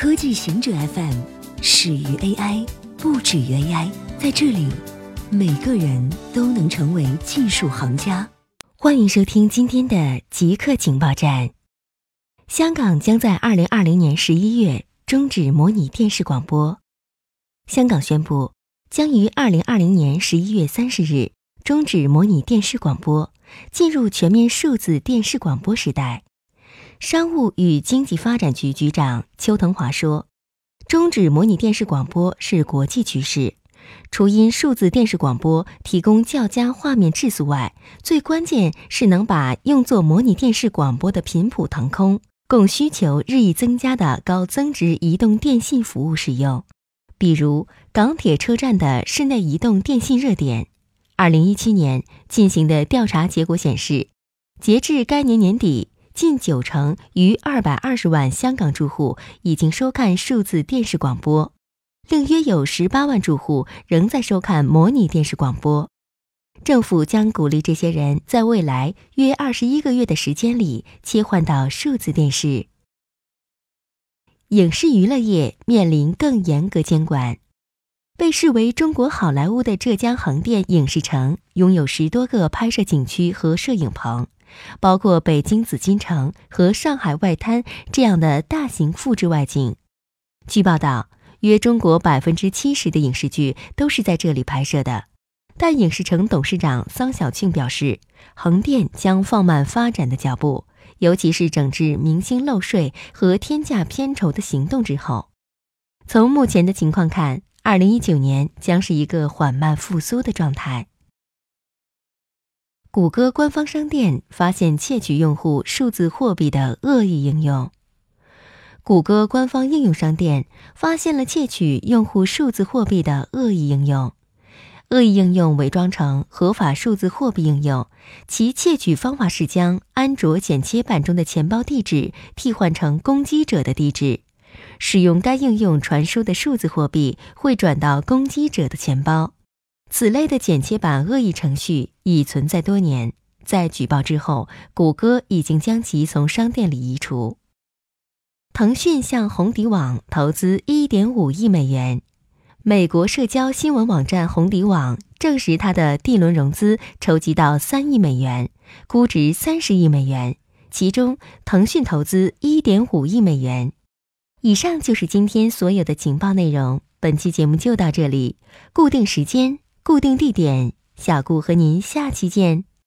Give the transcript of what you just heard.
科技行者 FM 始于 AI，不止于 AI。在这里，每个人都能成为技术行家。欢迎收听今天的极客情报站。香港将在二零二零年十一月终止模拟电视广播。香港宣布将于二零二零年十一月三十日终止模拟电视广播，进入全面数字电视广播时代。商务与经济发展局局长邱腾华说：“终止模拟电视广播是国际趋势。除因数字电视广播提供较佳画面质素外，最关键是能把用作模拟电视广播的频谱腾空，供需求日益增加的高增值移动电信服务使用。比如港铁车站的室内移动电信热点。二零一七年进行的调查结果显示，截至该年年底。”近九成逾二百二十万香港住户已经收看数字电视广播，另约有十八万住户仍在收看模拟电视广播。政府将鼓励这些人在未来约二十一个月的时间里切换到数字电视。影视娱乐业面临更严格监管。被视为中国好莱坞的浙江横店影视城拥有十多个拍摄景区和摄影棚。包括北京紫禁城和上海外滩这样的大型复制外景。据报道，约中国百分之七十的影视剧都是在这里拍摄的。但影视城董事长桑晓庆表示，横店将放慢发展的脚步，尤其是整治明星漏税和天价片酬的行动之后。从目前的情况看，二零一九年将是一个缓慢复苏的状态。谷歌官方商店发现窃取用户数字货币的恶意应用。谷歌官方应用商店发现了窃取用户数字货币的恶意应用。恶意应用伪装成合法数字货币应用，其窃取方法是将安卓剪切板中的钱包地址替换成攻击者的地址，使用该应用传输的数字货币会转到攻击者的钱包。此类的剪切板恶意程序已存在多年，在举报之后，谷歌已经将其从商店里移除。腾讯向红底网投资1.5亿美元。美国社交新闻网站红底网证实，它的 D 轮融资筹集到3亿美元，估值30亿美元，其中腾讯投资1.5亿美元。以上就是今天所有的情报内容。本期节目就到这里，固定时间。固定地点，小顾和您下期见。